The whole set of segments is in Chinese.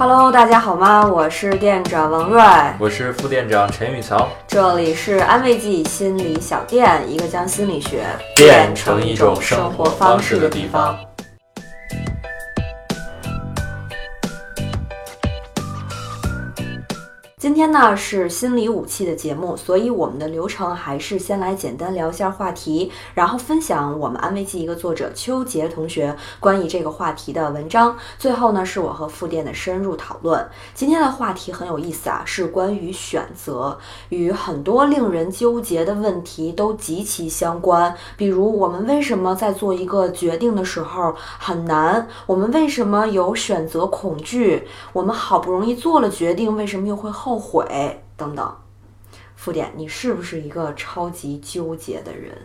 Hello，大家好吗？我是店长王瑞，我是副店长陈宇桥。这里是安慰剂心理小店，一个将心理学变成一种生生活方方式的地方今天呢是心理武器的节目，所以我们的流程还是先来简单聊一下话题，然后分享我们安慰剂一个作者邱杰同学关于这个话题的文章，最后呢是我和副店的深入讨论。今天的话题很有意思啊，是关于选择，与很多令人纠结的问题都极其相关。比如，我们为什么在做一个决定的时候很难？我们为什么有选择恐惧？我们好不容易做了决定，为什么又会后悔？等等。副点，你是不是一个超级纠结的人？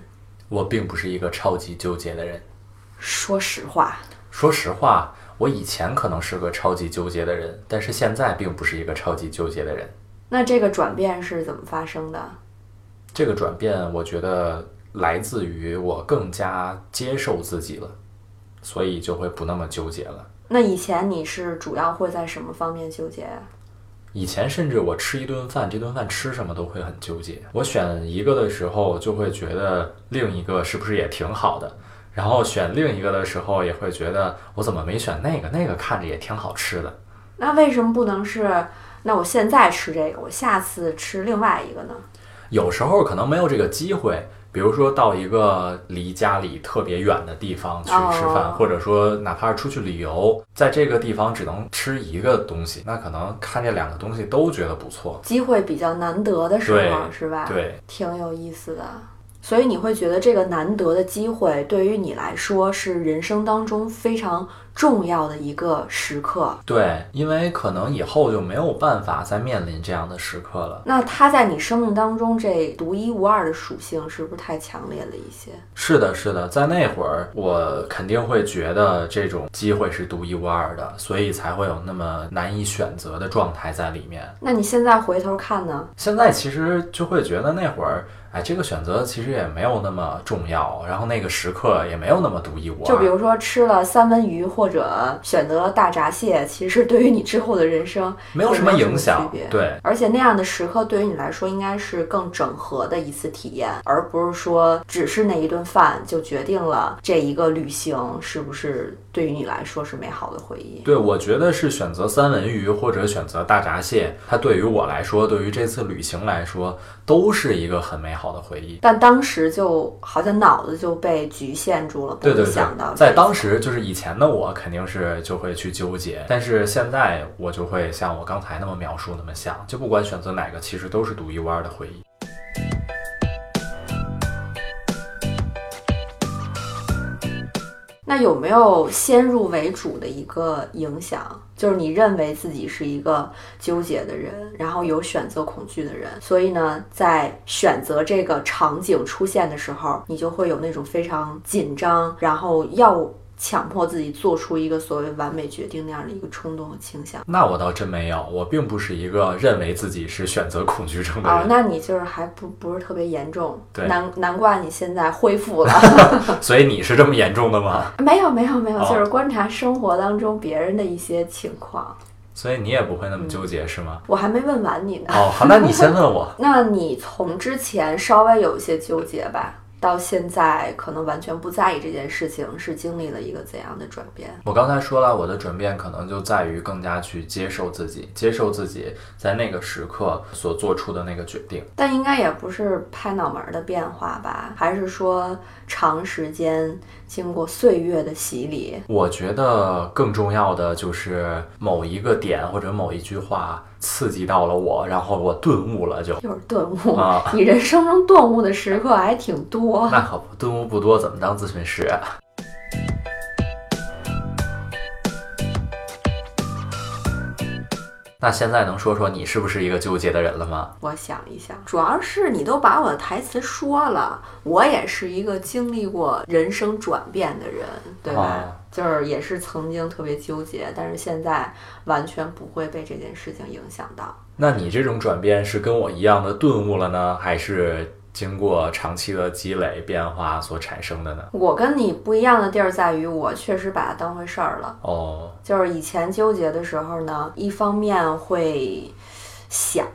我并不是一个超级纠结的人。说实话，说实话，我以前可能是个超级纠结的人，但是现在并不是一个超级纠结的人。那这个转变是怎么发生的？这个转变，我觉得来自于我更加接受自己了，所以就会不那么纠结了。那以前你是主要会在什么方面纠结啊？以前甚至我吃一顿饭，这顿饭吃什么都会很纠结。我选一个的时候，就会觉得另一个是不是也挺好的，然后选另一个的时候，也会觉得我怎么没选那个？那个看着也挺好吃的。那为什么不能是？那我现在吃这个，我下次吃另外一个呢？有时候可能没有这个机会，比如说到一个离家里特别远的地方去吃饭，哦或者说哪怕是出去旅游，在这个地方只能吃一个东西，那可能看这两个东西都觉得不错。机会比较难得的时候，是吧？对，挺有意思的。所以你会觉得这个难得的机会对于你来说是人生当中非常重要的一个时刻。对，因为可能以后就没有办法再面临这样的时刻了。那它在你生命当中这独一无二的属性是不是太强烈了一些？是的，是的，在那会儿我肯定会觉得这种机会是独一无二的，所以才会有那么难以选择的状态在里面。那你现在回头看呢？现在其实就会觉得那会儿，哎，这个选择其实也没有那么重要，然后那个时刻也没有那么独一无二。就比如说吃了三文鱼或者选择了大闸蟹，其实对于你之后的人生没有什么影响。对，而且那样的时刻对于你来说应该是更整合的一次体验，而不是说只是那一顿饭就决定了这一个旅行是不是对于你来说是美好的回忆。对，我觉得是选择三文鱼或者选择大闸蟹，它对于我来说，对于这次旅行来说，都是一个很美好的回忆。但当时就好像脑子就被局限住了，不对对对会想到，在当时就是以前的我肯定是就会去纠结，但是现在我就会像我刚才那么描述那么想，就不管选择哪个，其实都是独一无二的回忆。那有没有先入为主的一个影响？就是你认为自己是一个纠结的人，然后有选择恐惧的人，所以呢，在选择这个场景出现的时候，你就会有那种非常紧张，然后要强迫自己做出一个所谓完美决定那样的一个冲动和倾向。那我倒真没有，我并不是一个认为自己是选择恐惧症的人哦，，那你就是还不不是特别严重，对难难怪你现在恢复了。所以你是这么严重的吗？没有没有没有，哦就是观察生活当中别人的一些情况。所以你也不会那么纠结是吗？我还没问完你呢。哦，好，那你先问我。那你从之前稍微有一些纠结吧，到现在可能完全不在意这件事情，是经历了一个怎样的转变？我刚才说了，我的转变可能就在于更加去接受自己，接受自己在那个时刻所做出的那个决定。但应该也不是拍脑门儿的变化吧？还是说长时间经过岁月的洗礼？我觉得更重要的就是某一个点或者某一句话刺激到了我，然后我顿悟了就。又是顿悟，啊你人生中顿悟的时刻还挺多。那可不，顿悟不多，怎么当咨询师啊？那现在能说说你是不是一个纠结的人了吗？我想一想，主要是你都把我的台词说了，我也是一个经历过人生转变的人，对吧？哦就是也是曾经特别纠结，但是现在完全不会被这件事情影响到。那你这种转变是跟我一样的顿悟了呢，还是经过长期的积累变化所产生的呢？我跟你不一样的地儿在于，我确实把它当回事儿了。哦，就是以前纠结的时候呢，一方面会想，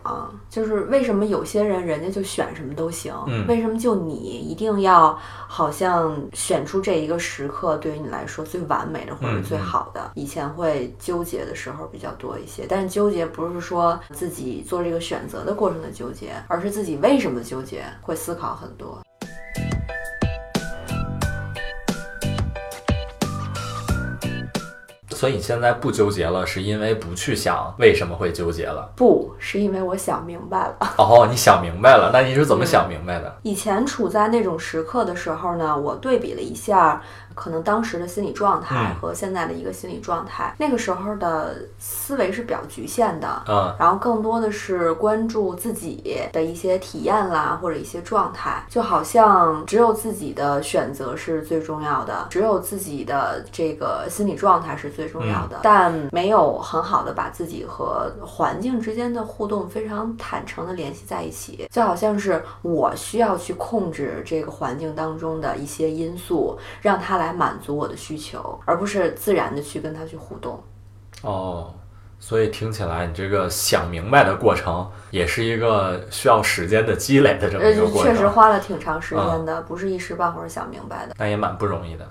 就是为什么有些人人家就选什么都行，嗯为什么就你一定要好像选出这一个时刻对于你来说最完美的或者嗯最好的？以前会纠结的时候比较多一些，但是纠结不是说自己做这个选择的过程的纠结，而是自己为什么纠结，会思考很多。所以你现在不纠结了，是因为不去想为什么会纠结了？不是因为我想明白了。哦，你想明白了，那你是怎么想明白的？以前处在那种时刻的时候呢，我对比了一下，可能当时的心理状态嗯。和现在的一个心理状态。那个时候的思维是比较局限的，嗯。然后更多的是关注自己的一些体验啦，或者一些状态，就好像只有自己的选择是最重要的，只有自己的这个心理状态是最重要的，但没有很好的把自己和环境之间的互动非常坦诚的联系在一起，就好像是我需要去控制这个环境当中的一些因素，让它来满足我的需求，而不是自然的去跟他去互动。哦，所以听起来你这个想明白的过程，也是一个需要时间的积累的这么呃一个，过程，确实花了挺长时间的，不是一时半会儿想明白的。那也蛮不容易的。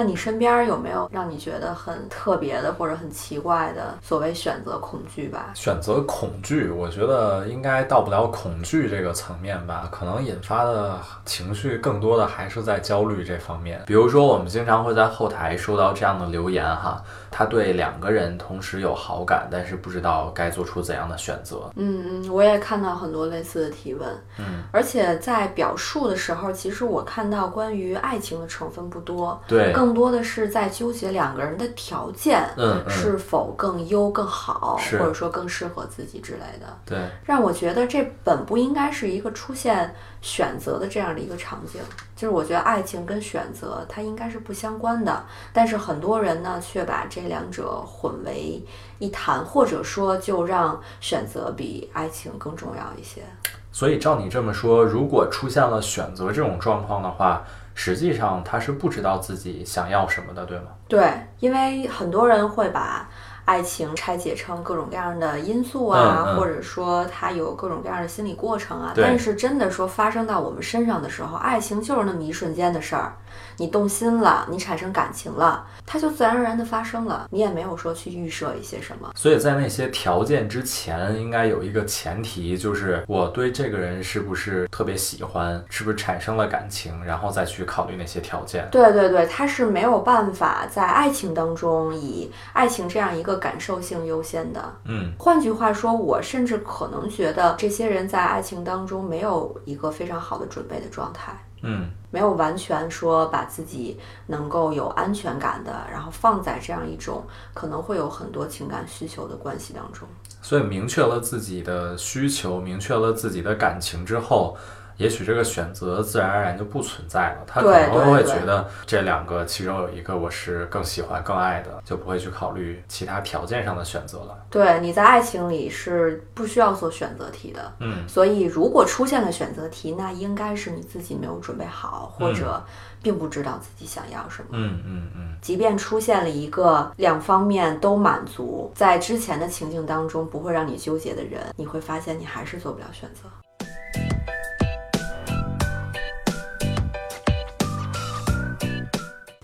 那你身边有没有让你觉得很特别的或者很奇怪的所谓选择恐惧吧？选择恐惧，我觉得应该到不了恐惧这个层面吧，可能引发的情绪更多的还是在焦虑这方面。比如说，我们经常会在后台收到这样的留言哈，他对两个人同时有好感，但是不知道该做出怎样的选择。嗯嗯，我也看到很多类似的提问，嗯，而且在表述的时候，其实我看到关于爱情的成分不多，对，更多的是在纠结两个人的条件。是否更优更好，是或者说更适合自己之类的，对，让我觉得这本不应该是一个出现选择的这样的一个场景。就是我觉得爱情跟选择它应该是不相关的，但是很多人呢却把这两者混为一谈，或者说就让选择比爱情更重要一些。所以照你这么说，如果出现了选择这种状况的话，实际上他是不知道自己想要什么的，对吗？对，因为很多人会把爱情拆解成各种各样的因素啊，嗯嗯或者说它有各种各样的心理过程啊。但是真的说发生到我们身上的时候，爱情就是那么一瞬间的事儿。你动心了，你产生感情了，它就自然而然的发生了，你也没有说去预设一些什么。所以在那些条件之前，应该有一个前提，就是我对这个人是不是特别喜欢，是不是产生了感情，然后再去考虑那些条件。对对对，他是没有办法在爱情当中以爱情这样一个感受性优先的。嗯换句话说，我甚至可能觉得这些人在爱情当中没有一个非常好的准备的状态，嗯没有完全说把自己能够有安全感的，然后放在这样一种可能会有很多情感需求的关系当中。所以明确了自己的需求，明确了自己的感情之后。也许这个选择自然而然就不存在了，他可对能会觉得这两个其中有一个我是更喜欢、更爱的，就不会去考虑其他条件上的选择了。对，你在爱情里是不需要做选择题的，嗯，所以如果出现了选择题，那应该是你自己没有准备好，或者并不知道自己想要什么。嗯嗯嗯，即便出现了一个两方面都满足，在之前的情境当中不会让你纠结的人，你会发现你还是做不了选择。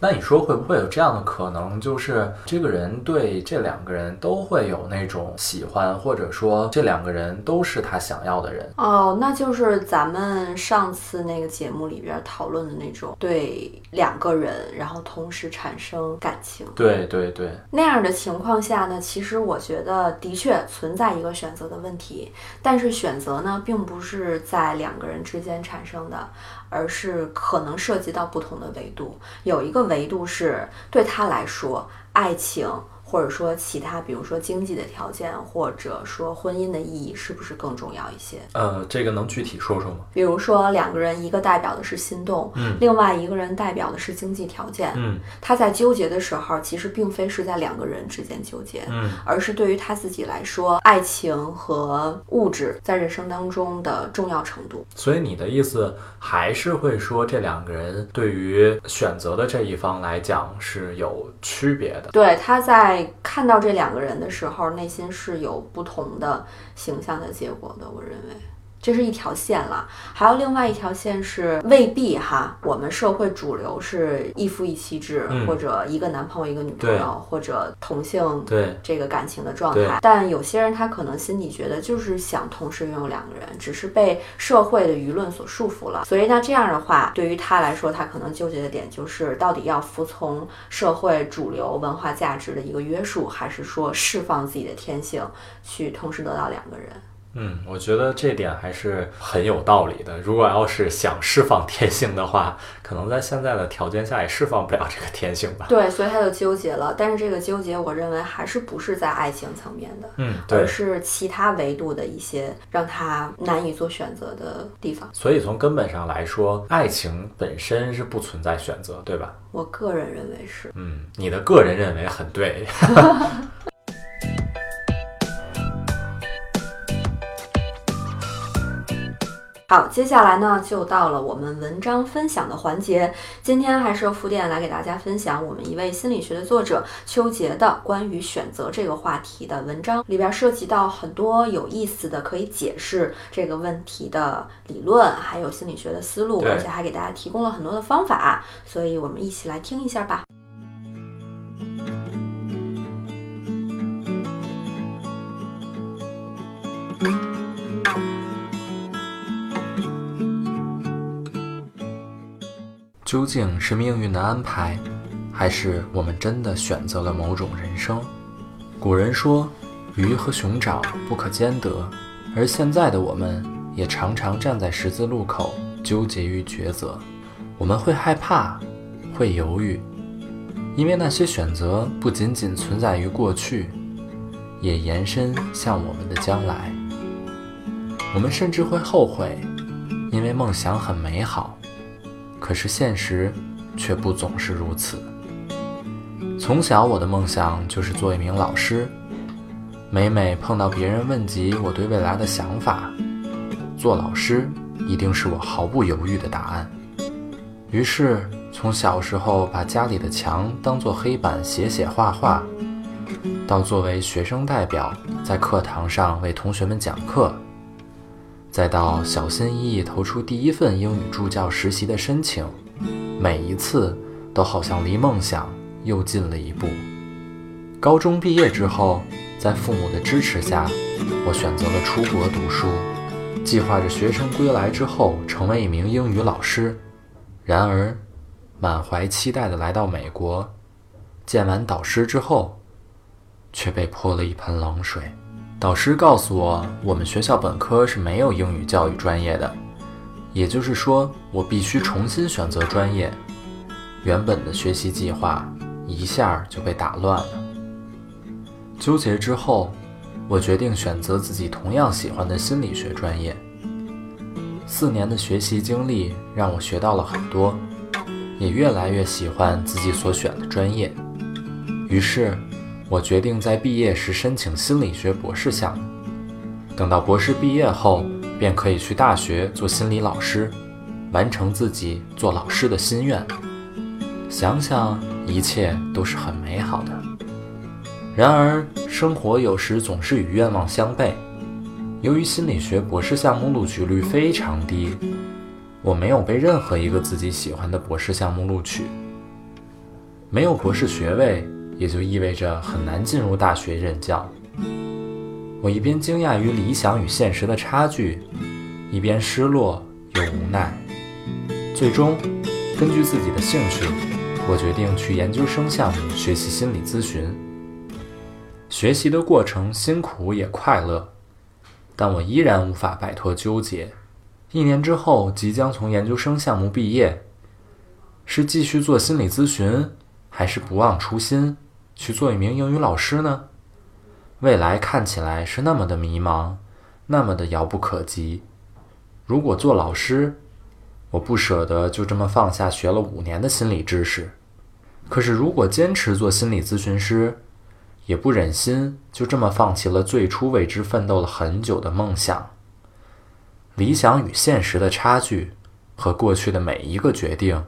那你说会不会有这样的可能，就是这个人对这两个人都会有那种喜欢，或者说这两个人都是他想要的人？哦，那就是咱们上次那个节目里边讨论的那种，对两个人然后同时产生感情。对对对，那样的情况下呢，其实我觉得的确存在一个选择的问题，但是选择呢，并不是在两个人之间产生的，而是可能涉及到不同的维度。有一个维度是对他来说，爱情或者说其他，比如说经济的条件，或者说婚姻的意义，是不是更重要一些？呃，这个能具体说说吗？比如说两个人，一个代表的是心动，嗯另外一个人代表的是经济条件。嗯他在纠结的时候，其实并非是在两个人之间纠结，嗯而是对于他自己来说，爱情和物质在人生当中的重要程度。所以你的意思还是会说，这两个人对于选择的这一方来讲是有区别的。对，他在看到这两个人的时候，内心是有不同的形象的结果的。我认为。这是一条线了，还有另外一条线是未必哈，我们社会主流是一夫一妻制，嗯或者一个男朋友一个女朋友，或者同性对，这个感情的状态。但有些人他可能心里觉得就是想同时拥有两个人，只是被社会的舆论所束缚了。所以那这样的话，对于他来说，他可能纠结的点就是到底要服从社会主流文化价值的一个约束，还是说释放自己的天性，去同时得到两个人。嗯，我觉得这点还是很有道理的。如果要是想释放天性的话，可能在现在的条件下也释放不了这个天性吧。对，所以他就纠结了。但是这个纠结，我认为还是不是在爱情层面的。嗯，而。是其他维度的一些让他难以做选择的地方。所以从根本上来说，爱情本身是不存在选择，对吧？我个人认为是。嗯，你的个人认为很对。好，接下来呢，就到了我们文章分享的环节。今天还是由副店来给大家分享我们一位心理学的作者邱杰的关于选择这个话题的文章，里边涉及到很多有意思的可以解释这个问题的理论，还有心理学的思路，而且还给大家提供了很多的方法。所以我们一起来听一下吧。究竟是命运的安排，还是我们真的选择了某种人生？古人说，鱼和熊掌不可兼得，而现在的我们也常常站在十字路口，纠结于抉择。我们会害怕，会犹豫，因为那些选择不仅仅存在于过去，也延伸向我们的将来。我们甚至会后悔，因为梦想很美好。可是现实却不总是如此。从小我的梦想就是做一名老师，每每碰到别人问及我对未来的想法，做老师一定是我毫不犹豫的答案。于是从小时候把家里的墙当作黑板写写画画，到作为学生代表在课堂上为同学们讲课。再到小心翼翼投出第一份英语助教实习的申请，每一次都好像离梦想又近了一步。高中毕业之后，在父母的支持下，我选择了出国读书，计划着学生归来之后成为一名英语老师。然而，满怀期待的来到美国，见完导师之后，却被泼了一盆冷水。导师告诉我，我们学校本科是没有英语教育专业的，也就是说，我必须重新选择专业。原本的学习计划一下就被打乱了。纠结之后，我决定选择自己同样喜欢的心理学专业。四年的学习经历让我学到了很多，也越来越喜欢自己所选的专业。于是，我决定在毕业时申请心理学博士项目，等到博士毕业后，便可以去大学做心理老师，完成自己做老师的心愿。想想一切都是很美好的。然而，生活有时总是与愿望相悖。由于心理学博士项目录取率非常低，我没有被任何一个自己喜欢的博士项目录取。没有博士学位。也就意味着很难进入大学任教。我一边惊讶于理想与现实的差距，一边失落又无奈。最终，根据自己的兴趣，我决定去研究生项目学习心理咨询。学习的过程辛苦也快乐，但我依然无法摆脱纠结。一年之后，即将从研究生项目毕业，是继续做心理咨询，还是不忘初心？去做一名英语老师呢？未来看起来是那么的迷茫，那么的遥不可及。如果做老师，我不舍得就这么放下学了五年的心理知识；可是如果坚持做心理咨询师，也不忍心就这么放弃了最初为之奋斗了很久的梦想。理想与现实的差距，和过去的每一个决定，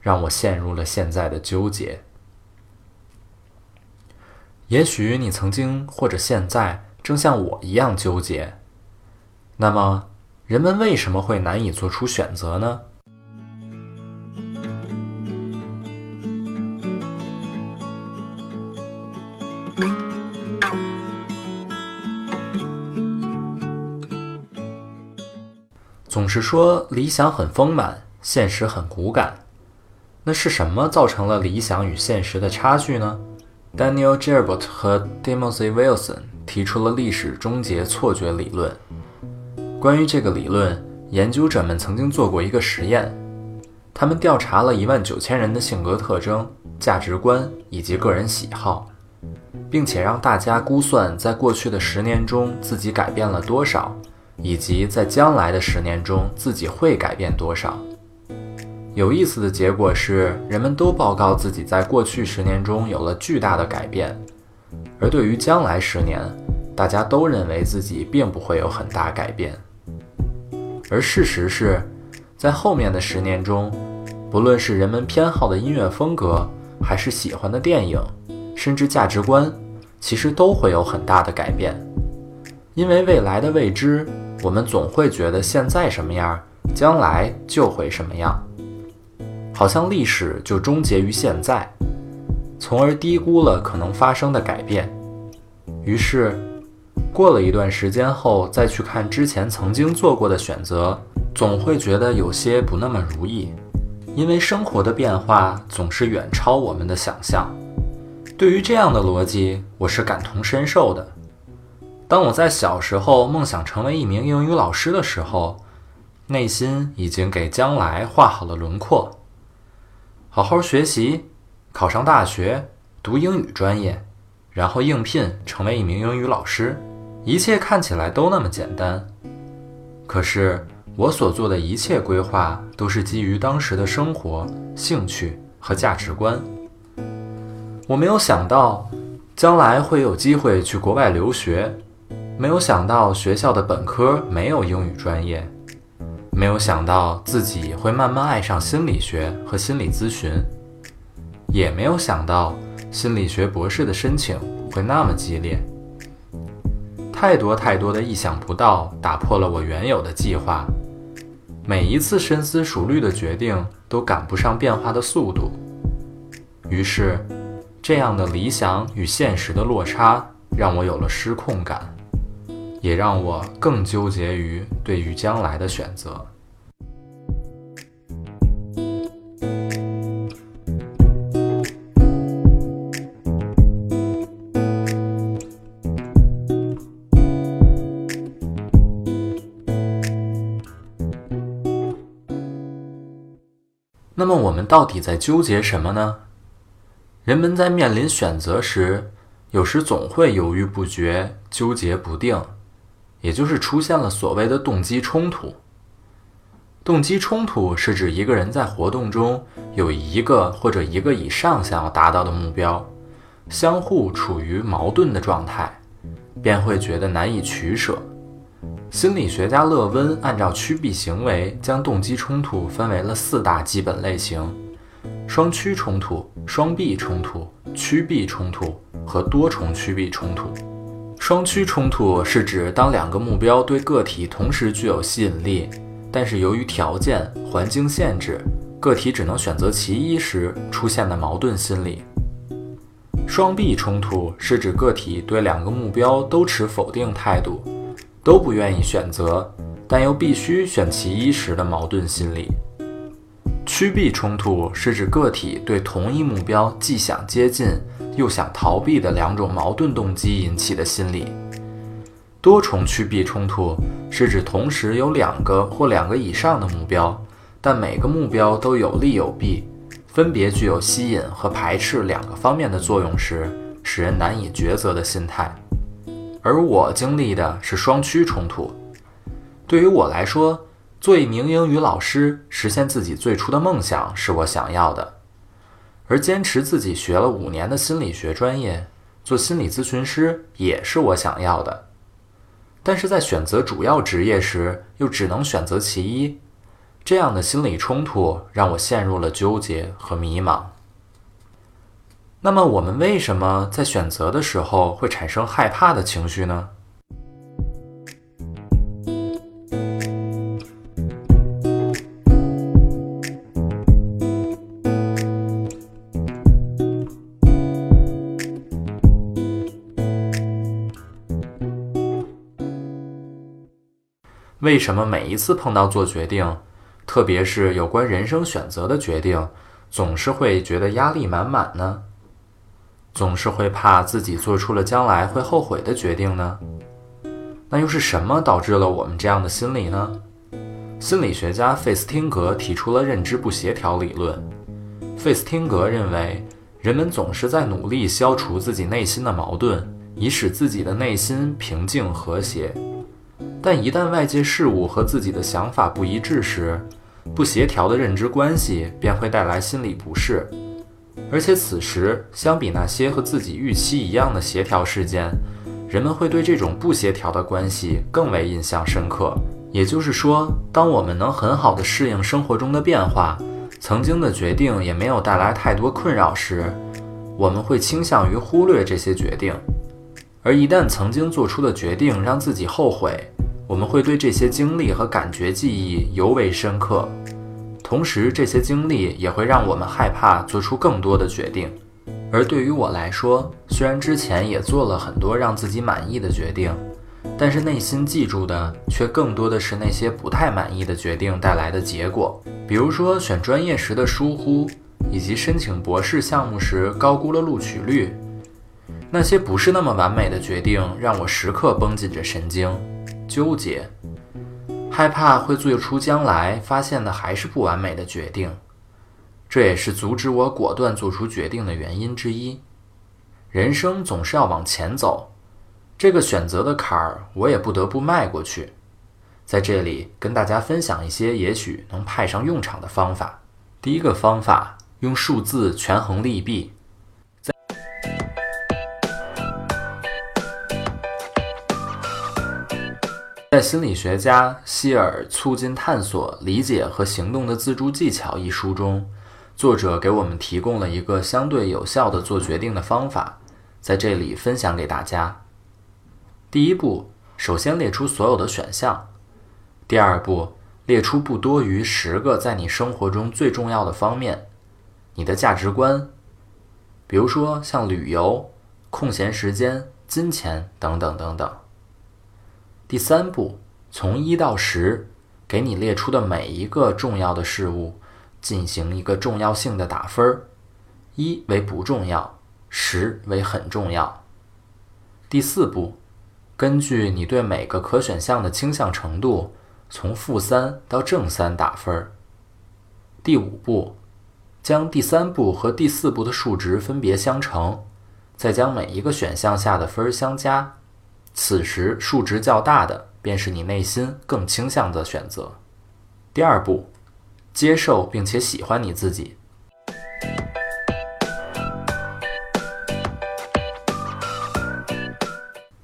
让我陷入了现在的纠结。也许你曾经或者现在正像我一样纠结。那么，人们为什么会难以做出选择呢？总是说理想很丰满，现实很骨感。那是什么造成了理想与现实的差距呢？Daniel Gerbert 和 Timothy Wilson 提出了历史终结错觉理论。关于这个理论，研究者们曾经做过一个实验，他们调查了一万九千人的性格特征、价值观以及个人喜好，并且让大家估算在过去的十年中自己改变了多少。以及在将来的十年中自己会改变多少？有意思的结果是，人们都报告自己在过去十年中有了巨大的改变，而对于将来十年，大家都认为自己并不会有很大改变。而事实是，在后面的十年中，不论是人们偏好的音乐风格，还是喜欢的电影，甚至价值观，其实都会有很大的改变，因为未来的未知。我们总会觉得现在什么样，将来就会什么样，好像历史就终结于现在，从而低估了可能发生的改变。于是，过了一段时间后再去看之前曾经做过的选择，总会觉得有些不那么如意，因为生活的变化总是远超我们的想象。对于这样的逻辑，我是感同身受的。当我在小时候梦想成为一名英语老师的时候，内心已经给将来画好了轮廓。好好学习，考上大学，读英语专业，然后应聘成为一名英语老师，一切看起来都那么简单。可是我所做的一切规划都是基于当时的生活、兴趣和价值观。我没有想到将来会有机会去国外留学。没有想到学校的本科没有英语专业，没有想到自己会慢慢爱上心理学和心理咨询，也没有想到心理学博士的申请会那么激烈。太多太多的意想不到打破了我原有的计划，每一次深思熟虑的决定都赶不上变化的速度，于是，这样的理想与现实的落差让我有了失控感。也让我更纠结于对于将来的选择。那么，我们到底在纠结什么呢？人们在面临选择时，有时总会犹豫不决、纠结不定。也就是出现了所谓的动机冲突。动机冲突是指一个人在活动中有一个或者一个以上想要达到的目标，相互处于矛盾的状态，便会觉得难以取舍。心理学家勒温按照趋避行为，将动机冲突分为了四大基本类型：双趋冲突、双避冲突、趋避冲突和多重趋避冲突。双趋冲突是指当两个目标对个体同时具有吸引力，但是由于条件、环境限制，个体只能选择其一时出现的矛盾心理。双避冲突是指个体对两个目标都持否定态度，都不愿意选择，但又必须选其一时的矛盾心理。趋避冲突是指个体对同一目标既想接近。又想逃避的两种矛盾动机引起的心理。多重趋避冲突是指同时有两个或两个以上的目标，但每个目标都有利有弊，分别具有吸引和排斥两个方面的作用时，使人难以抉择的心态。而我经历的是双趋冲突。对于我来说，做一名英语老师，实现自己最初的梦想是我想要的；而坚持自己学了五年的心理学专业，做心理咨询师也是我想要的。但是在选择主要职业时，又只能选择其一。这样的心理冲突让我陷入了纠结和迷茫。那么，我们为什么在选择的时候会产生害怕的情绪呢？为什么每一次碰到做决定？特别是有关人生选择的决定，总是会觉得压力满满呢？总是会怕自己做出了将来会后悔的决定呢？那又是什么导致了我们这样的心理呢？心理学家费斯汀格提出了认知不协调理论。费斯汀格认为，人们总是在努力消除自己内心的矛盾，以使自己的内心平静和谐。但一旦外界事物和自己的想法不一致时，不协调的认知关系便会带来心理不适。而且此时，相比那些和自己预期一样的协调事件，人们会对这种不协调的关系更为印象深刻。也就是说，当我们能很好的适应生活中的变化，曾经的决定也没有带来太多困扰时，我们会倾向于忽略这些决定。而一旦曾经做出的决定让自己后悔，我们会对这些经历和感觉记忆尤为深刻。同时，这些经历也会让我们害怕做出更多的决定。而对于我来说，虽然之前也做了很多让自己满意的决定，但是内心记住的却更多的是那些不太满意的决定带来的结果。比如说选专业时的疏忽，以及申请博士项目时高估了录取率。那些不是那么完美的决定，让我时刻绷紧着神经，纠结，害怕会做出将来发现的还是不完美的决定。这也是阻止我果断做出决定的原因之一。人生总是要往前走，这个选择的坎儿，我也不得不迈过去。在这里跟大家分享一些也许能派上用场的方法。第一个方法，用数字权衡利弊。在心理学家希尔《促进探索、理解和行动的自助技巧》一书中，作者给我们提供了一个相对有效的做决定的方法，在这里分享给大家。第一步，首先列出所有的选项；第二步，列出不多于十个在你生活中最重要的方面，你的价值观，比如说像旅游、空闲时间、金钱等等等等。第三步，从一到十，给你列出的每一个重要的事物进行一个重要性的打分儿，一为不重要，十为很重要。第四步，根据你对每个可选项的倾向程度，从负三到正三打分儿。第五步，将第三步和第四步的数值分别相乘，再将每一个选项下的分儿相加。此时数值较大的，便是你内心更倾向的选择。第二步，接受并且喜欢你自己。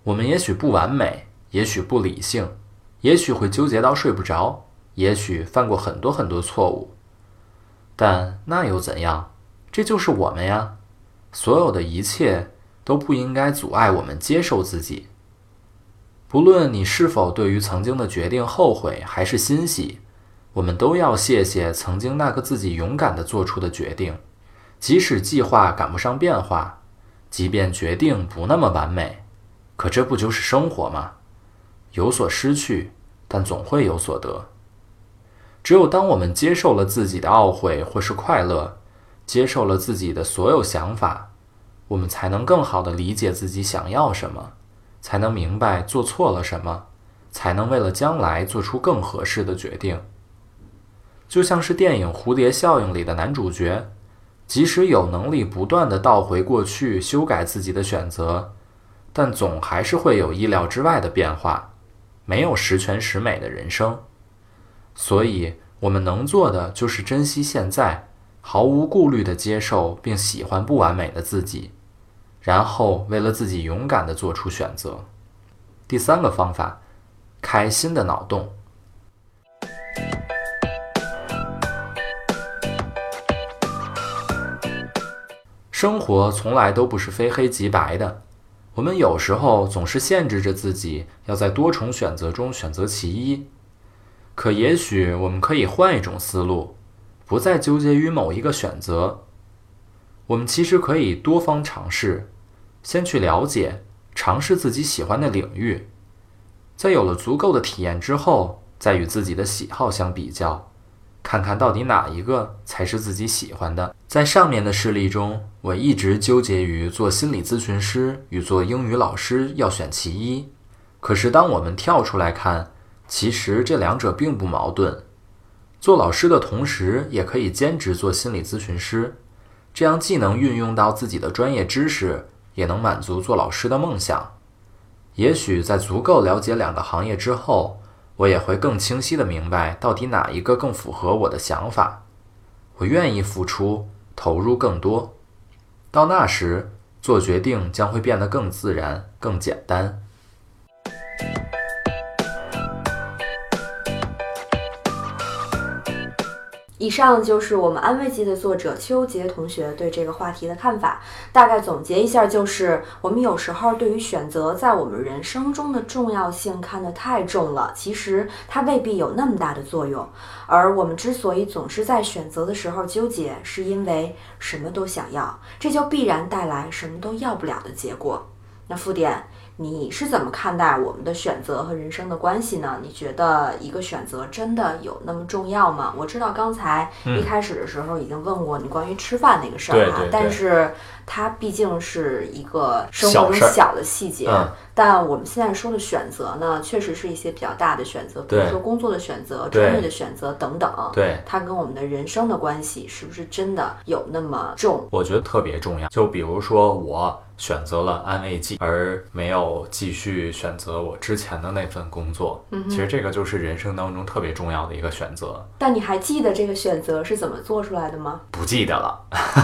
我们也许不完美，也许不理性，也许会纠结到睡不着，也许犯过很多很多错误，但那又怎样？这就是我们呀。所有的一切都不应该阻碍我们接受自己。不论你是否对于曾经的决定后悔还是欣喜，我们都要谢谢曾经那个自己勇敢的做出的决定。即使计划赶不上变化，即便决定不那么完美，可这不就是生活吗？有所失去，但总会有所得。只有当我们接受了自己的懊悔或是快乐，接受了自己的所有想法，我们才能更好地理解自己想要什么。才能明白做错了什么，才能为了将来做出更合适的决定。就像是电影《蝴蝶效应》里的男主角，即使有能力不断的倒回过去修改自己的选择，但总还是会有意料之外的变化，没有十全十美的人生。所以，我们能做的就是珍惜现在，毫无顾虑的接受并喜欢不完美的自己，然后为了自己勇敢的做出选择。第三个方法，开新的脑洞。生活从来都不是非黑即白的，我们有时候总是限制着自己要在多重选择中选择其一。可也许我们可以换一种思路，不再纠结于某一个选择。我们其实可以多方尝试，先去了解、尝试自己喜欢的领域，在有了足够的体验之后，再与自己的喜好相比较。看看到底哪一个才是自己喜欢的。在上面的事例中，我一直纠结于做心理咨询师与做英语老师要选其一。可是当我们跳出来看，其实这两者并不矛盾。做老师的同时，也可以兼职做心理咨询师，这样既能运用到自己的专业知识，也能满足做老师的梦想。也许在足够了解两个行业之后。我也会更清晰地明白到底哪一个更符合我的想法，我愿意付出投入更多，到那时做决定将会变得更自然、更简单。以上就是我们安慰剂的作者邱杰同学对这个话题的看法。大概总结一下，就是我们有时候对于选择在我们人生中的重要性看得太重了，其实它未必有那么大的作用。而我们之所以总是在选择的时候纠结，是因为什么都想要，这就必然带来什么都要不了的结果。那复点。你是怎么看待我们的选择和人生的关系呢？你觉得一个选择真的有那么重要吗？我知道刚才一开始的时候已经问过你关于吃饭那个事儿哈，但是它毕竟是一个生活中小的细节。但我们现在说的选择呢，确实是一些比较大的选择，比如说工作的选择、专业的选择等等。对，它跟我们的人生的关系是不是真的有那么重？我觉得特别重要。就比如说我。选择了安慰剂，而没有继续选择我之前的那份工作。嗯，其实这个就是人生当中特别重要的一个选择。但你还记得这个选择是怎么做出来的吗？不记得了，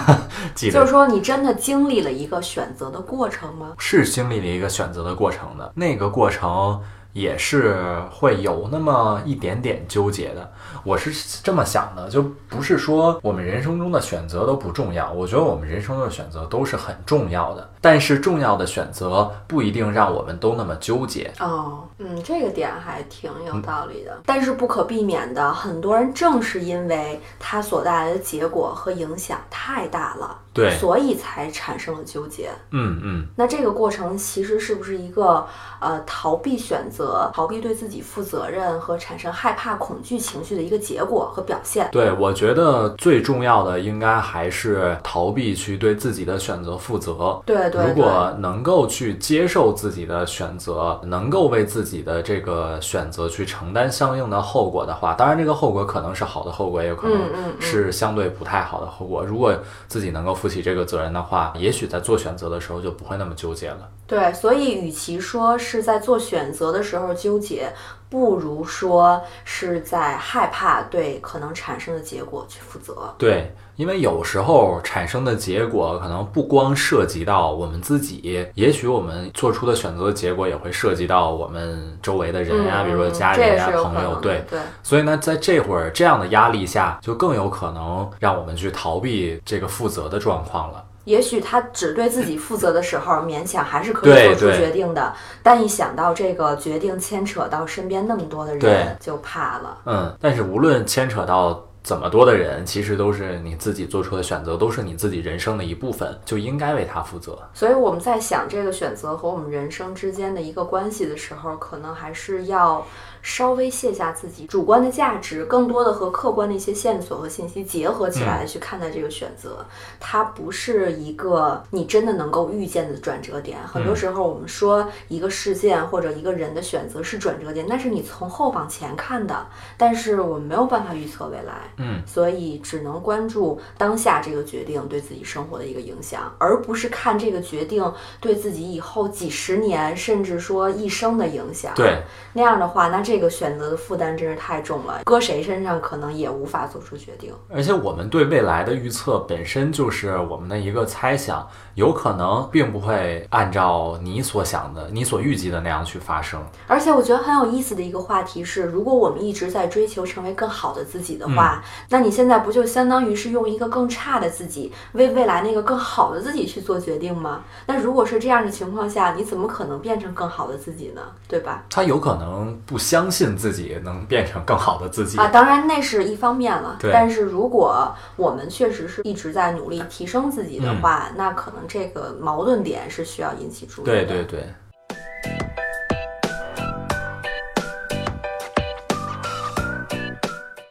记得。就是说，你真的经历了一个选择的过程吗？是经历了一个选择的过程的，那个过程。也是会有那么一点点纠结的，我是这么想的，就不是说我们人生中的选择都不重要，我觉得我们人生中的选择都是很重要的，但是重要的选择不一定让我们都那么纠结。哦，嗯，这个点还挺有道理的，但是不可避免的，很多人正是因为它所带来的结果和影响太大了。对，所以才产生了纠结。嗯嗯，那这个过程其实是不是一个呃逃避选择、逃避对自己负责任和产生害怕、恐惧情绪的一个结果和表现？对，我觉得最重要的应该还是逃避去对自己的选择负责。对对，如果能够去接受自己的选择，能够为自己的这个选择去承担相应的后果的话，当然这个后果可能是好的后果，也有可能是相对不太好的后果。如果自己能够负负起这个责任的话，也许在做选择的时候就不会那么纠结了。对，所以与其说是在做选择的时候纠结，不如说是在害怕对可能产生的结果去负责。对。因为有时候产生的结果可能不光涉及到我们自己，也许我们做出的选择的结果也会涉及到我们周围的人呀，比如说家人呀、朋友，对对。所以呢，在这会儿这样的压力下，就更有可能让我们去逃避这个负责的状况了。也许他只对自己负责的时候，勉强还是可以做出决定的，但一想到这个决定牵扯到身边那么多的人，就怕了。嗯，但是无论牵扯到。怎么多的人，其实都是你自己做出的选择，都是你自己人生的一部分，就应该为他负责。所以我们在想这个选择和我们人生之间的一个关系的时候，可能还是要。稍微卸下自己主观的价值，更多的和客观的一些线索和信息结合起来去看待这个选择，它不是一个你真的能够预见的转折点。很多时候，我们说一个事件或者一个人的选择是转折点，那是你从后往前看的，但是我们没有办法预测未来。嗯，所以只能关注当下这个决定对自己生活的一个影响，而不是看这个决定对自己以后几十年甚至说一生的影响。对，那样的话，那这个选择的负担真是太重了，搁谁身上可能也无法做出决定。而且我们对未来的预测本身就是我们的一个猜想，有可能并不会按照你所想的、你所预计的那样去发生。而且我觉得很有意思的一个话题是，如果我们一直在追求成为更好的自己的话，那你现在不就相当于是用一个更差的自己为未来那个更好的自己去做决定吗？那如果是这样的情况下，你怎么可能变成更好的自己呢？对吧？他有可能不相信自己能变成更好的自己啊，当然那是一方面了。对但是如果我们确实是一直在努力提升自己的话，那可能这个矛盾点是需要引起注意的。对对对，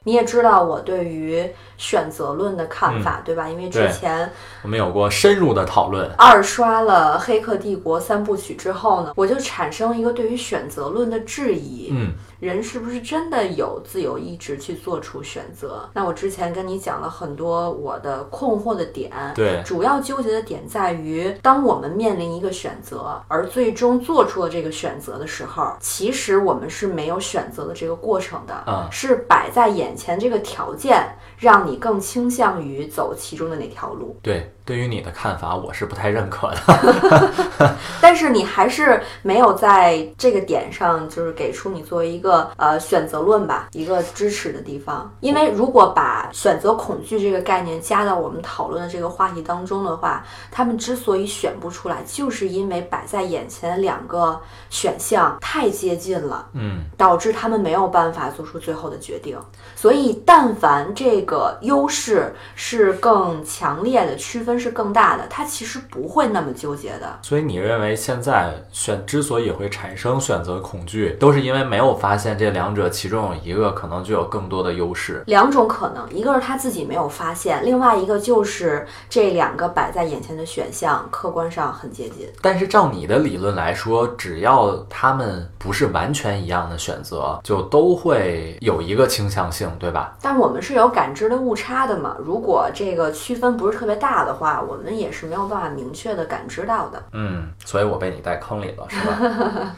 你也知道我对于选择论的看法，对吧？因为之前我们有过深入的讨论。二刷了《黑客帝国》三部曲之后呢，我就产生了一个对于选择论的质疑。嗯，人是不是真的有自由意志去做出选择？那我之前跟你讲了很多我的困惑的点，对主要纠结的点在于，当我们面临一个选择，而最终做出了这个选择的时候，其实我们是没有选择的这个过程的，嗯是摆在眼前这个条件，让你更倾向于走其中的哪条路。对，对于你的看法，我是不太认可的。但是你还是没有在这个点上，就是给出你作为一个呃选择论吧一个支持的地方。因为如果把选择恐惧这个概念加到我们讨论的这个话题当中的话，他们之所以选不出来，就是因为摆在眼前的两个选项太接近了。嗯，导致他们没有办法做出最后的决定。所以，但凡这个优势是更强烈的，区分是更大的，他其实不会那么纠结的。所以你认为现在选之所以会产生选择恐惧，都是因为没有发现这两者其中有一个可能就有更多的优势。两种可能，一个是他自己没有发现，另外一个就是这两个摆在眼前的选项客观上很接近。但是照你的理论来说，只要他们不是完全一样的选择，就都会有一个倾向性，对吧？但我们是有感知的误差的嘛？如果这个区分不是特别大的话，我们也是没有办法明确的感知到的。嗯，所以我被你带坑里了，是吧？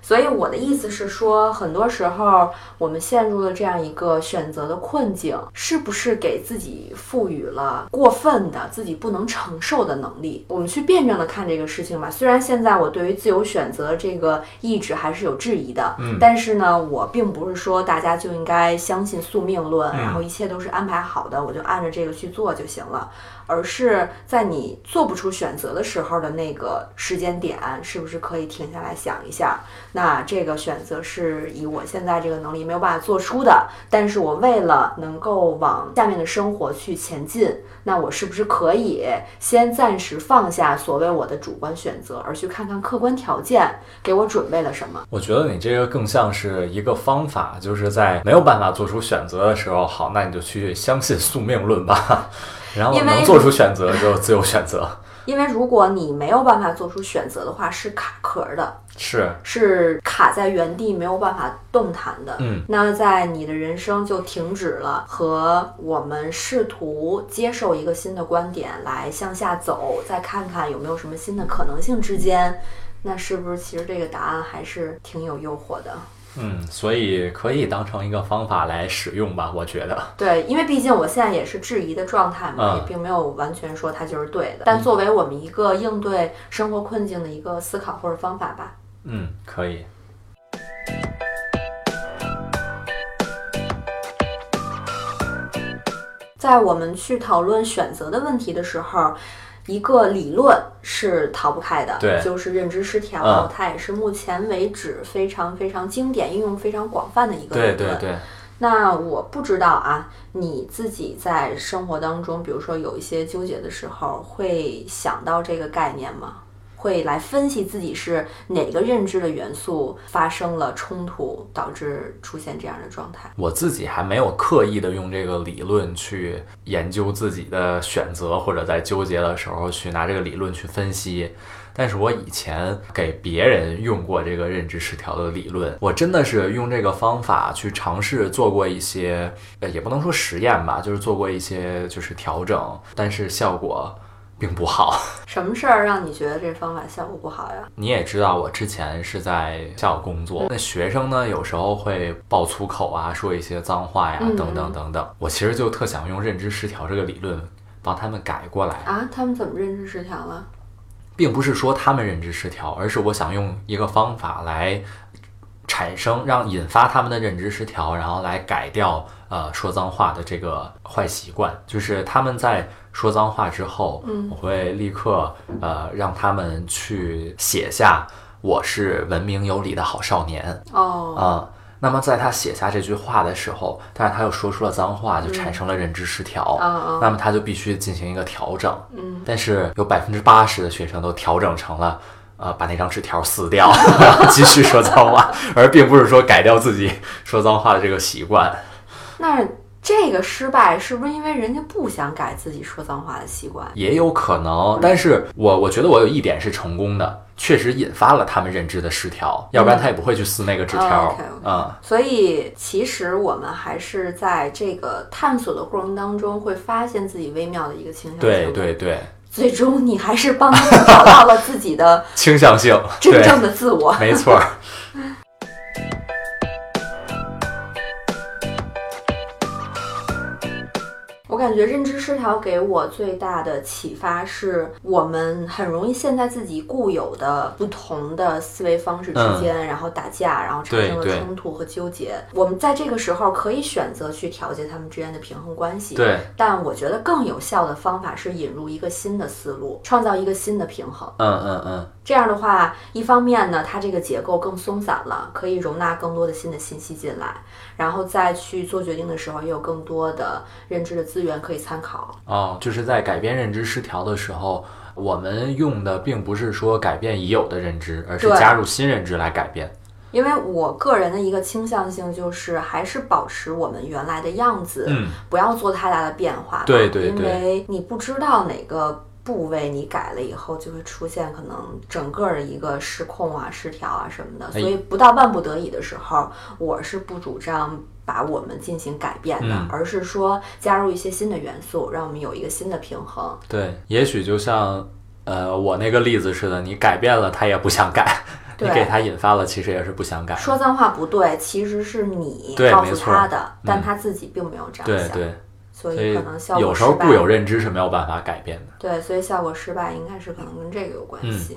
所以我的意思是说，很多时候我们陷入了这样一个选择的困境，是不是给自己赋予了过分的自己不能承受的能力？我们去辩证的看这个事情吧。虽然现在我对于自由选择这个意志还是有质疑的，嗯但是呢，我并不是说大家就应该相信宿命论，嗯然后一切都是安排好的，我就按着这个去做就行了。而是在你做不出选择的时候的那个时间点，是不是可以停下来想一下？那这个选择是以我现在这个能力没有办法做出的，但是我为了能够往下面的生活去前进，那我是不是可以先暂时放下所谓我的主观选择，而去看看客观条件给我准备了什么？我觉得你这个更像是一个方法，就是在没有办法做出选择的时候，好，那你就去相信宿命论吧。然后能做出选择就自由选择，因为如果你没有办法做出选择的话，是卡壳的，是，是卡在原地没有办法动弹的。嗯，那在你的人生就停止了和我们试图接受一个新的观点来向下走，再看看有没有什么新的可能性之间，那是不是其实这个答案还是挺有诱惑的？嗯，所以可以当成一个方法来使用吧，我觉得。对，因为毕竟我现在也是质疑的状态嘛，嗯也并没有完全说它就是对的。但作为我们一个应对生活困境的一个思考或者方法吧。嗯，可以。在我们去讨论选择的问题的时候，一个理论是逃不开的，对就是认知失调，嗯它也是目前为止非常非常经典、应用非常广泛的一个理对论。对对，那我不知道啊，你自己在生活当中，比如说有一些纠结的时候，会想到这个概念吗？会来分析自己是哪个认知的元素发生了冲突，导致出现这样的状态。我自己还没有刻意的用这个理论去研究自己的选择，或者在纠结的时候去拿这个理论去分析。但是我以前给别人用过这个认知失调的理论，我真的是用这个方法去尝试做过一些，呃，也不能说实验吧，就是做过一些就是调整，但是效果并不好。什么事儿让你觉得这方法效果不好呀？你也知道，我之前是在校工作，那学生呢有时候会爆粗口啊，说一些脏话呀，等等等等。我其实就特想用认知失调这个理论帮他们改过来啊。他们怎么认知失调了？并不是说他们认知失调，而是我想用一个方法来产生，让引发他们的认知失调，然后来改掉呃说脏话的这个坏习惯。就是他们在说脏话之后，嗯，我会立刻呃让他们去写下“我是文明有礼的好少年”哦，啊。那么在他写下这句话的时候，但是他又说出了脏话，就产生了认知失调。那么他就必须进行一个调整。嗯，但是有百分之八十的学生都调整成了，呃，把那张纸条撕掉，继续说脏话，而并不是说改掉自己说脏话的这个习惯。那这个失败是不是因为人家不想改自己说脏话的习惯？也有可能。但是我我觉得我有一点是成功的。确实引发了他们认知的失调，要不然他也不会去撕那个纸条。嗯，所以其实我们还是在这个探索的过程当中，会发现自己微妙的一个倾向性。对对对，最终你还是帮他找到了自己的 倾向性，真正的自我。没错。感觉认知失调给我最大的启发是，我们很容易陷在自己固有的不同的思维方式之间，然后打架，然后产生了冲突和纠结。我们在这个时候可以选择去调节他们之间的平衡关系，对。但我觉得更有效的方法是引入一个新的思路，创造一个新的平衡。嗯嗯嗯。这样的话，一方面呢，它这个结构更松散了，可以容纳更多的新的信息进来，然后再去做决定的时候，也有更多的认知的资源可以参考。哦，就是在改变认知失调的时候，我们用的并不是说改变已有的认知，而是加入新认知来改变。因为我个人的一个倾向性就是，还是保持我们原来的样子，嗯，不要做太大的变化。对对对，因为你不知道哪个。部位你改了以后，就会出现可能整个的一个失控啊、失调啊什么的，所以不到万不得已的时候，我是不主张把我们进行改变的，而是说加入一些新的元素，让我们有一个新的平衡。对，也许就像呃我那个例子似的，你改变了他也不想改，你给他引发了其实也是不想改。说脏话不对，其实是你告诉他的，但他自己并没有这样想。对对。所以可能效果有时候固有认知是没有办法改变的。对，所以效果失败应该是可能跟这个有关系。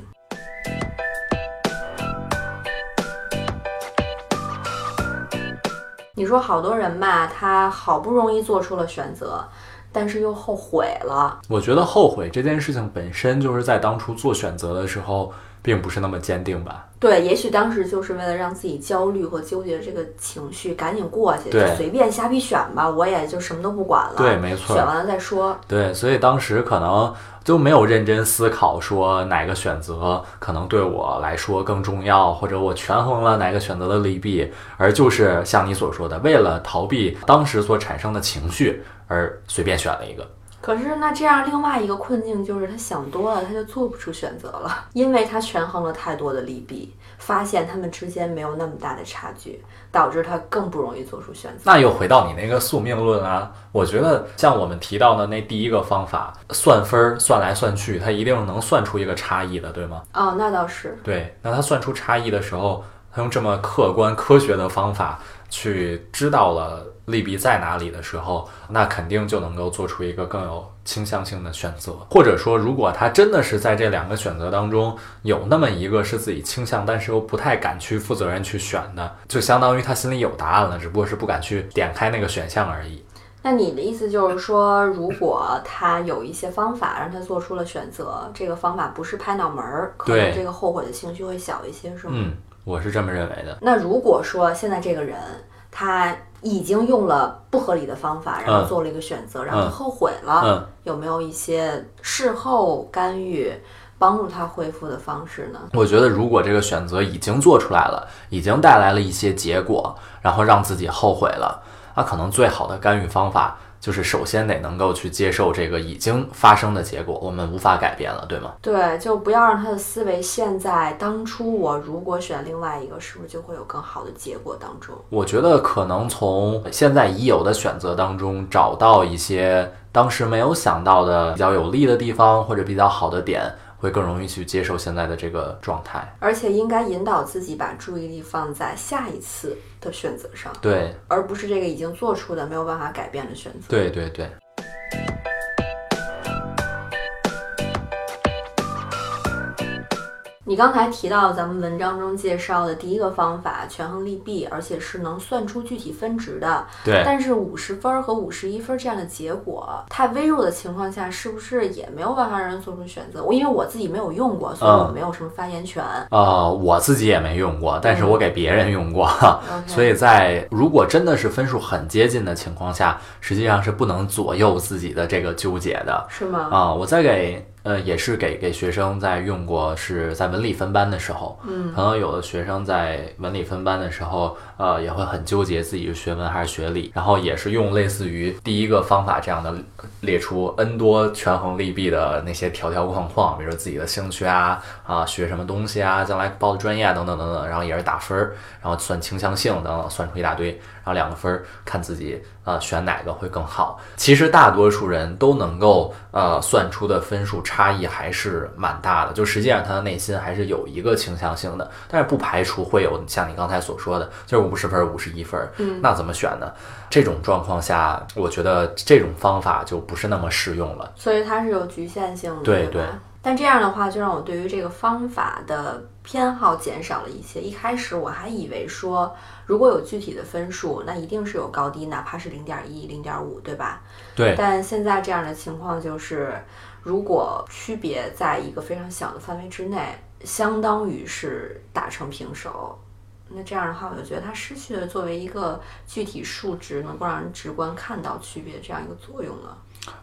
你说好多人吧，他好不容易做出了选择，但是又后悔了。我觉得后悔这件事情本身就是在当初做选择的时候。并不是那么坚定吧？对，也许当时就是为了让自己焦虑和纠结这个情绪赶紧过去，就随便瞎逼选吧，我也就什么都不管了。对，没错，选完了再说。对，所以当时可能就没有认真思考说哪个选择可能对我来说更重要，或者我权衡了哪个选择的利弊，而就是像你所说的，为了逃避当时所产生的情绪而随便选了一个。可是那这样，另外一个困境就是他想多了，他就做不出选择了，因为他权衡了太多的利弊，发现他们之间没有那么大的差距，导致他更不容易做出选择。那又回到你那个宿命论啊，我觉得像我们提到的那第一个方法，算分儿算来算去，他一定能算出一个差异的，对吗？哦，那倒是。对，那他算出差异的时候，他用这么客观科学的方法去知道了。利弊在哪里的时候，那肯定就能够做出一个更有倾向性的选择。或者说，如果他真的是在这两个选择当中有那么一个是自己倾向，但是又不太敢去负责任去选的，就相当于他心里有答案了，只不过是不敢去点开那个选项而已。那你的意思就是说，如果他有一些方法让他做出了选择，这个方法不是拍脑门儿，可能这个后悔的情绪会小一些，是吗？嗯，我是这么认为的。那如果说现在这个人他。已经用了不合理的方法，然后做了一个选择，然后后悔了。有没有一些事后干预，帮助他恢复的方式呢？我觉得，如果这个选择已经做出来了，已经带来了一些结果，然后让自己后悔了，那可能最好的干预方法就是首先得能够去接受这个已经发生的结果，我们无法改变了，对吗？对，就不要让他的思维陷在当初我如果选另外一个，是不是就会有更好的结果当中？我觉得可能从现在已有的选择当中找到一些当时没有想到的比较有利的地方，或者比较好的点。会更容易去接受现在的这个状态，而且应该引导自己把注意力放在下一次的选择上，对，而不是这个已经做出的没有办法改变的选择。对对对。你刚才提到咱们文章中介绍的第一个方法，权衡利弊，而且是能算出具体分值的。对。但是五十分和五十一分这样的结果太微弱的情况下，是不是也没有办法让人做出选择？我因为我自己没有用过，所以我没有什么发言权。啊，我自己也没用过，但是我给别人用过。所以在如果真的是分数很接近的情况下，实际上是不能左右自己的这个纠结的。是吗？啊，我再给。呃，也是给给学生在用过，是在文理分班的时候，嗯，可能有的学生在文理分班的时候，呃，也会很纠结自己是学文还是学理，然后也是用类似于第一个方法这样的列出 n 多权衡利弊的那些条条框框，比如说自己的兴趣啊，啊，学什么东西啊，将来报的专业啊，等等等等，然后也是打分儿，然后算倾向性等等，算出一大堆，然后两个分儿看自己。啊，选哪个会更好？其实大多数人都能够呃算出的分数差异还是蛮大的，就实际上他的内心还是有一个倾向性的，但是不排除会有像你刚才所说的，就是五十分、五十一分，嗯，那怎么选呢？这种状况下，我觉得这种方法就不是那么适用了，所以它是有局限性的，对对。但这样的话，就让我对于这个方法的偏好减少了一些。一开始我还以为说，如果有具体的分数，那一定是有高低，哪怕是零点一、零点五，对吧？对。但现在这样的情况就是，如果区别在一个非常小的范围之内，相当于是打成平手。那这样的话，我就觉得它失去了作为一个具体数值能够让人直观看到区别这样一个作用了。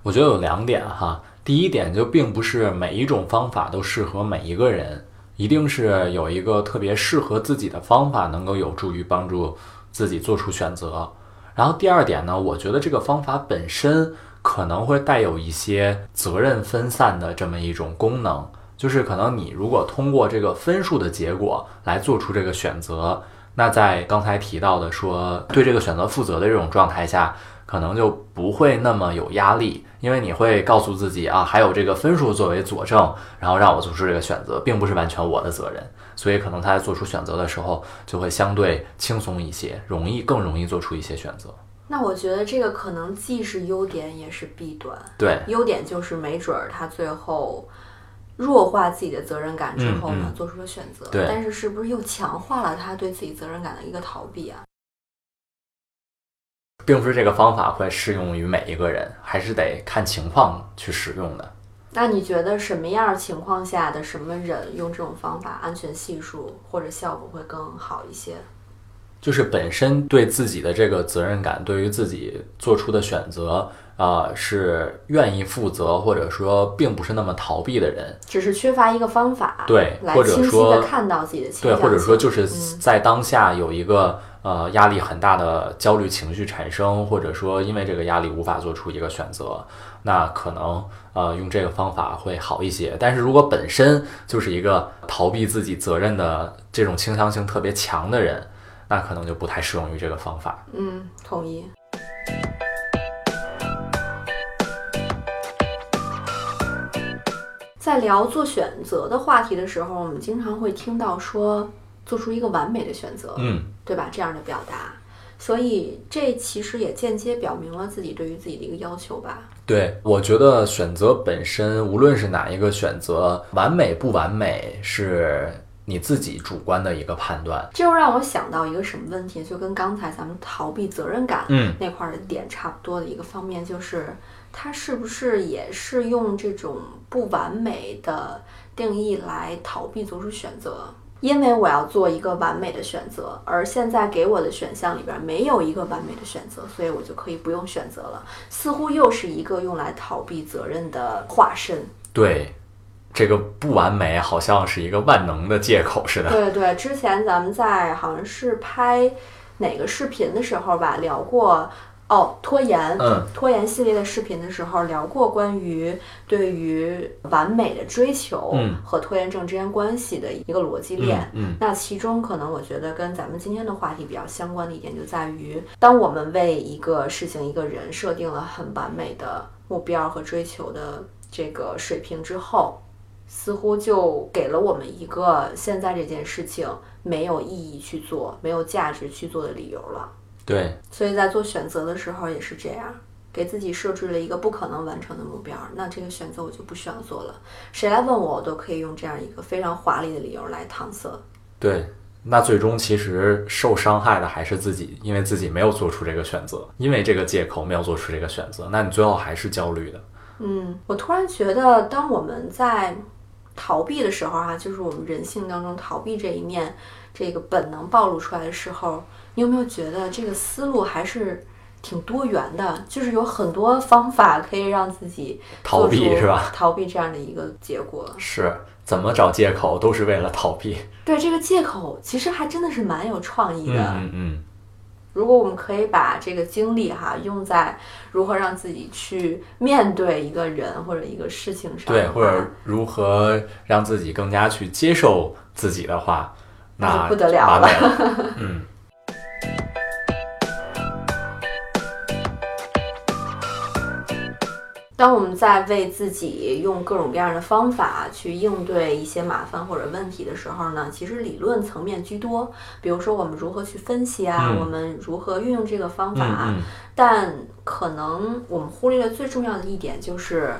我觉得有两点哈。第一点就并不是每一种方法都适合每一个人，一定是有一个特别适合自己的方法，能够有助于帮助自己做出选择。然后第二点呢，我觉得这个方法本身可能会带有一些责任分散的这么一种功能，就是可能你如果通过这个分数的结果来做出这个选择，那在刚才提到的说对这个选择负责的这种状态下。可能就不会那么有压力，因为你会告诉自己啊，还有这个分数作为佐证，然后让我做出这个选择，并不是完全我的责任，所以可能他在做出选择的时候就会相对轻松一些，容易更容易做出一些选择。那我觉得这个可能既是优点也是弊端。对，优点就是没准儿他最后弱化自己的责任感之后呢，做出了选择。对，但是是不是又强化了他对自己责任感的一个逃避啊？并不是这个方法会适用于每一个人，还是得看情况去使用的。那你觉得什么样情况下的什么人用这种方法，安全系数或者效果会更好一些？就是本身对自己的这个责任感，对于自己做出的选择，啊，是愿意负责，或者说并不是那么逃避的人，只是缺乏一个方法，对，来清晰的看到自己的对，或者说就是在当下有一个。呃，压力很大的焦虑情绪产生，或者说因为这个压力无法做出一个选择，那可能呃用这个方法会好一些。但是如果本身就是一个逃避自己责任的这种倾向性特别强的人，那可能就不太适用于这个方法。嗯，同意。在聊做选择的话题的时候，我们经常会听到说。做出一个完美的选择，嗯，对吧？这样的表达，所以这其实也间接表明了自己对于自己的一个要求吧。对，我觉得选择本身，无论是哪一个选择，完美不完美，是你自己主观的一个判断。这又让我想到一个什么问题？就跟刚才咱们逃避责任感，嗯，那块的点差不多的一个方面，就是他是不是也是用这种不完美的定义来逃避做出选择？因为我要做一个完美的选择，而现在给我的选项里边没有一个完美的选择，所以我就可以不用选择了。似乎又是一个用来逃避责任的化身。对。这个不完美好像是一个万能的借口似的。对对，之前咱们在好像是拍哪个视频的时候吧，聊过哦拖延，嗯，拖延系列的视频的时候聊过关于对于完美的追求嗯和拖延症之间关系的一个逻辑链。嗯那其中可能我觉得跟咱们今天的话题比较相关的一点就在于，当我们为一个事情、一个人设定了很完美的目标和追求的这个水平之后，似乎就给了我们一个现在这件事情没有意义去做、没有价值去做的理由了。对，所以在做选择的时候也是这样，给自己设置了一个不可能完成的目标，那这个选择我就不需要做了。谁来问我，我都可以用这样一个非常华丽的理由来搪塞。对，那最终其实受伤害的还是自己，因为自己没有做出这个选择，因为这个借口没有做出这个选择，那你最后还是焦虑的。嗯，我突然觉得，当我们在逃避的时候啊，就是我们人性当中逃避这一面，这个本能暴露出来的时候，你有没有觉得这个思路还是挺多元的？就是有很多方法可以让自己逃避是吧？逃避这样的一个结果。是怎么找借口都是为了逃避。对这个借口，其实还真的是蛮有创意嗯的。嗯嗯，如果我们可以把这个精力哈用在如何让自己去面对一个人或者一个事情上对，或者如何让自己更加去接受自己的话，那不得了了了。嗯，当我们在为自己用各种各样的方法去应对一些麻烦或者问题的时候呢，其实理论层面居多。比如说我们如何去分析啊，嗯我们如何运用这个方法啊，嗯嗯，但可能我们忽略了最重要的一点，就是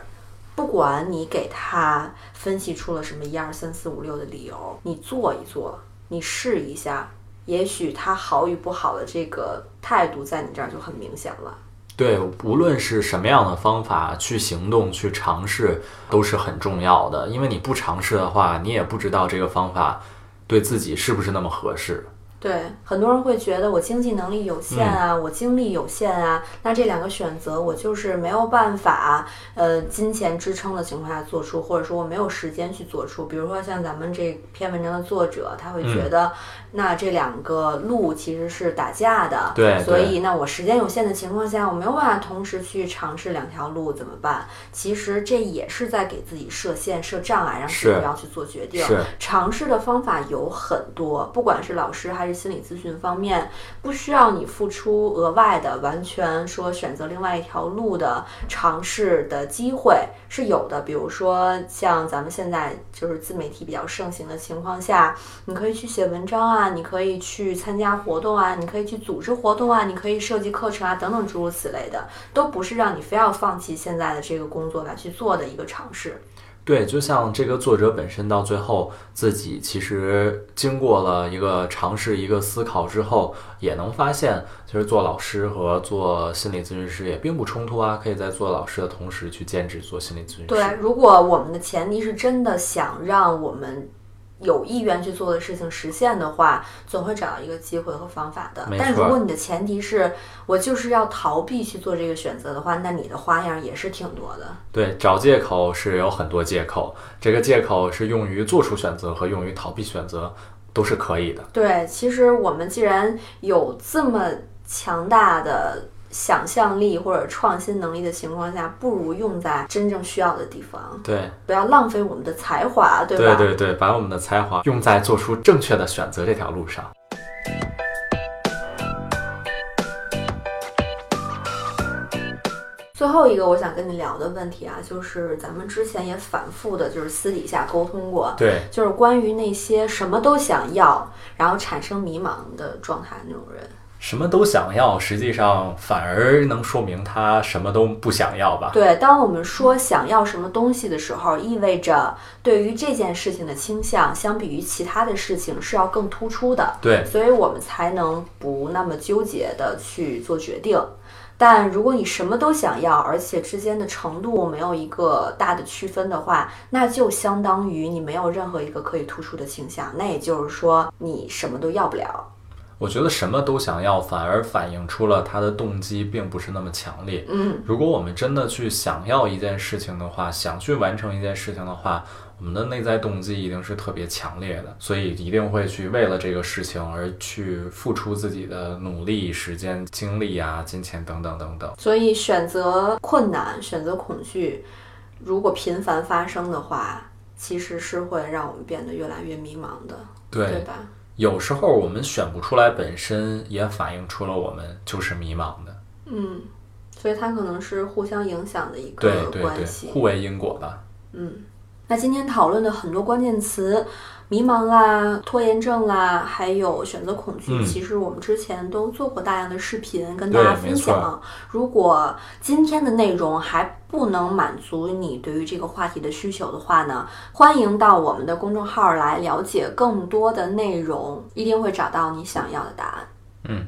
不管你给他分析出了什么一二三四五六的理由，你做一做，你试一下，也许他好与不好的这个态度在你这儿就很明显了。对，无论是什么样的方法去行动、去尝试，都是很重要的。因为你不尝试的话，你也不知道这个方法对自己是不是那么合适。对，很多人会觉得我经济能力有限啊，我精力有限啊，那这两个选择我就是没有办法，呃，金钱支撑的情况下做出，或者说我没有时间去做出。比如说像咱们这篇文章的作者，他会觉得，那这两个路其实是打架的，对对所以那我时间有限的情况下，我没有办法同时去尝试两条路，怎么办？其实这也是在给自己设限、设障碍，让自己不要去做决定。是尝试的方法有很多，不管是老师还是心理咨询方面，不需要你付出额外的，完全说选择另外一条路的尝试的机会是有的。比如说像咱们现在就是自媒体比较盛行的情况下，你可以去写文章啊，你可以去参加活动啊，你可以去组织活动啊，你可以设计课程啊，等等诸如此类的，都不是让你非要放弃现在的这个工作来去做的一个尝试。对，就像这个作者本身到最后自己其实经过了一个尝试、一个思考之后，也能发现，其实做老师和做心理咨询师也并不冲突啊，可以在做老师的同时去兼职做心理咨询师。对，如果我们的前提是真的想让我们有意愿去做的事情实现的话，总会找到一个机会和方法的。但如果你的前提是我就是要逃避去做这个选择的话，那你的花样也是挺多的。对，找借口是有很多借口，这个借口是用于做出选择和用于逃避选择都是可以的。对，其实我们既然有这么强大的想象力或者创新能力的情况下，不如用在真正需要的地方，对，不要浪费我们的才华，对吧？对对对，把我们的才华用在做出正确的选择这条路上。最后一个我想跟你聊的问题啊，就是咱们之前也反复的，就是私底下沟通过，对，就是关于那些什么都想要，然后产生迷茫的状态那种人。什么都想要，实际上反而能说明他什么都不想要吧？对，当我们说想要什么东西的时候，意味着对于这件事情的倾向，相比于其他的事情是要更突出的。对，所以我们才能不那么纠结的去做决定。但如果你什么都想要，而且之间的程度没有一个大的区分的话，那就相当于你没有任何一个可以突出的倾向。那也就是说，你什么都要不了。我觉得什么都想要，反而反映出了他的动机并不是那么强烈。嗯，如果我们真的去想要一件事情的话，想去完成一件事情的话，我们的内在动机一定是特别强烈的，所以一定会去为了这个事情而去付出自己的努力、时间、精力啊、金钱等等等等。所以选择困难、选择恐惧，如果频繁发生的话，其实是会让我们变得越来越迷茫的，对对，吧？有时候我们选不出来，本身也反映出了我们就是迷茫的。嗯，所以它可能是互相影响的一对个对对，关系。互为因果吧。嗯，那今天讨论的很多关键词，迷茫啦、拖延症啦，还有选择恐惧，嗯其实我们之前都做过大量的视频跟大家分享。如果今天的内容还不能满足你对于这个话题的需求的话呢，欢迎到我们的公众号来了解更多的内容，一定会找到你想要的答案。嗯。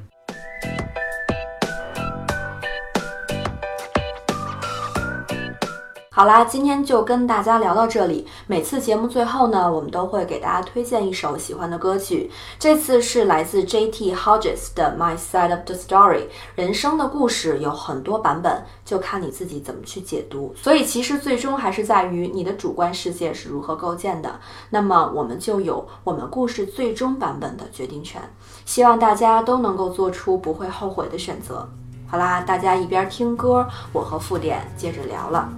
好啦，今天就跟大家聊到这里。每次节目最后呢，我们都会给大家推荐一首喜欢的歌曲。这次是来自 J.T. Hodges 的《My Side of the Story》。人生的故事有很多版本，就看你自己怎么去解读。所以其实最终还是在于你的主观世界是如何构建的。那么我们就有我们故事最终版本的决定权。希望大家都能够做出不会后悔的选择。好啦，大家一边听歌，我和副点接着聊了。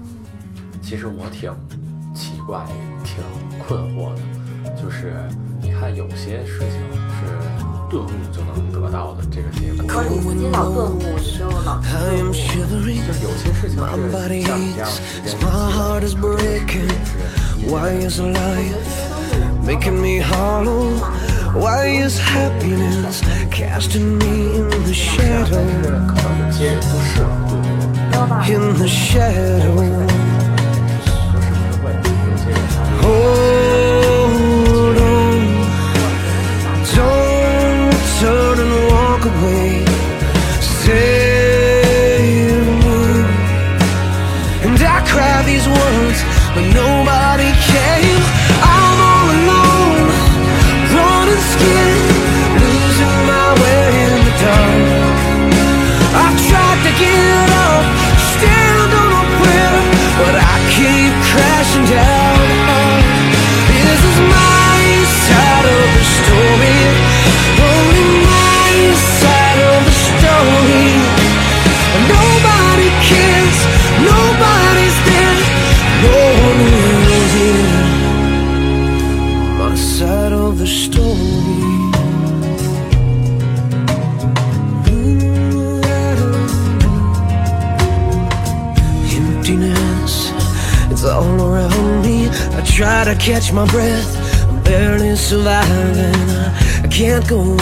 其实我挺奇怪挺困惑的就是你看有些事情是顿悟就能得到的这个结果。可能你老顿悟你就老顿悟就是有些事情是像你这样时间就是这个世是很奇怪可能也是 making me hollow? Why is happiness 但是可能有些人不适合顿悟吧我不 hold on. Don't turn and walk away. Save. And I cry these words, but nobody catch my breath, I'm barely surviving. I can't go